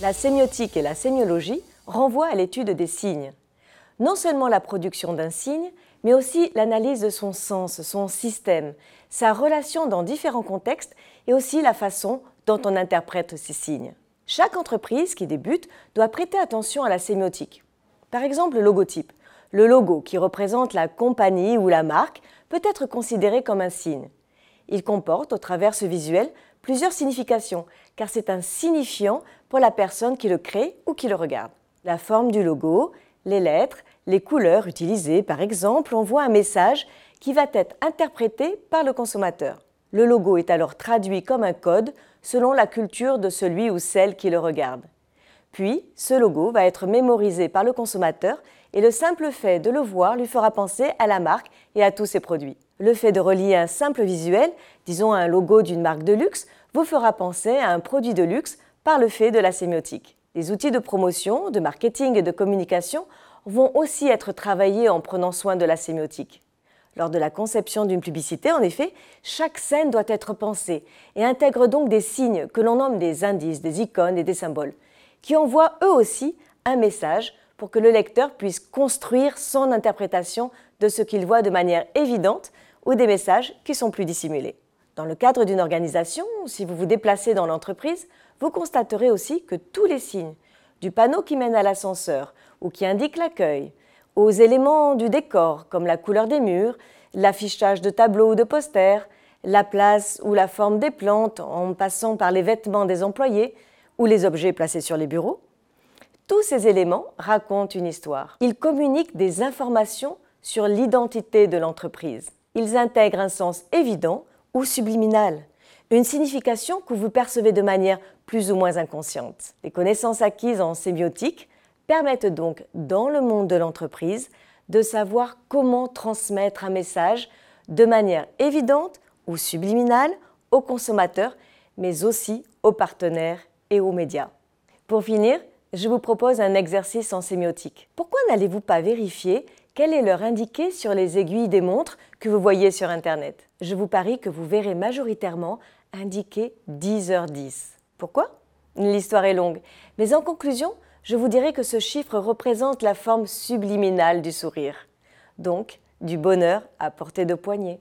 La sémiotique et la sémiologie renvoient à l'étude des signes. Non seulement la production d'un signe, mais aussi l'analyse de son sens, son système, sa relation dans différents contextes et aussi la façon dont on interprète ces signes. Chaque entreprise qui débute doit prêter attention à la sémiotique. Par exemple, le logotype. Le logo qui représente la compagnie ou la marque peut être considéré comme un signe. Il comporte, au travers ce visuel, plusieurs significations, car c'est un signifiant pour la personne qui le crée ou qui le regarde. La forme du logo, les lettres, les couleurs utilisées, par exemple, envoient un message qui va être interprété par le consommateur. Le logo est alors traduit comme un code selon la culture de celui ou celle qui le regarde. Puis, ce logo va être mémorisé par le consommateur et le simple fait de le voir lui fera penser à la marque et à tous ses produits. Le fait de relier un simple visuel, disons un logo d'une marque de luxe, vous fera penser à un produit de luxe par le fait de la sémiotique. Les outils de promotion, de marketing et de communication vont aussi être travaillés en prenant soin de la sémiotique. Lors de la conception d'une publicité, en effet, chaque scène doit être pensée et intègre donc des signes que l'on nomme des indices, des icônes et des symboles, qui envoient eux aussi un message pour que le lecteur puisse construire son interprétation de ce qu'il voit de manière évidente ou des messages qui sont plus dissimulés. Dans le cadre d'une organisation, si vous vous déplacez dans l'entreprise, vous constaterez aussi que tous les signes, du panneau qui mène à l'ascenseur ou qui indique l'accueil, aux éléments du décor comme la couleur des murs, l'affichage de tableaux ou de posters, la place ou la forme des plantes en passant par les vêtements des employés ou les objets placés sur les bureaux. Tous ces éléments racontent une histoire. Ils communiquent des informations sur l'identité de l'entreprise. Ils intègrent un sens évident ou subliminal, une signification que vous percevez de manière plus ou moins inconsciente. Les connaissances acquises en sémiotique permettent donc, dans le monde de l'entreprise, de savoir comment transmettre un message de manière évidente ou subliminale aux consommateurs, mais aussi aux partenaires et aux médias. Pour finir, je vous propose un exercice en sémiotique. Pourquoi n'allez-vous pas vérifier quelle est l'heure indiquée sur les aiguilles des montres que vous voyez sur Internet? Je vous parie que vous verrez majoritairement indiqué 10h10. Pourquoi? L'histoire est longue, mais en conclusion, je vous dirais que ce chiffre représente la forme subliminale du sourire, donc du bonheur à portée de poignet.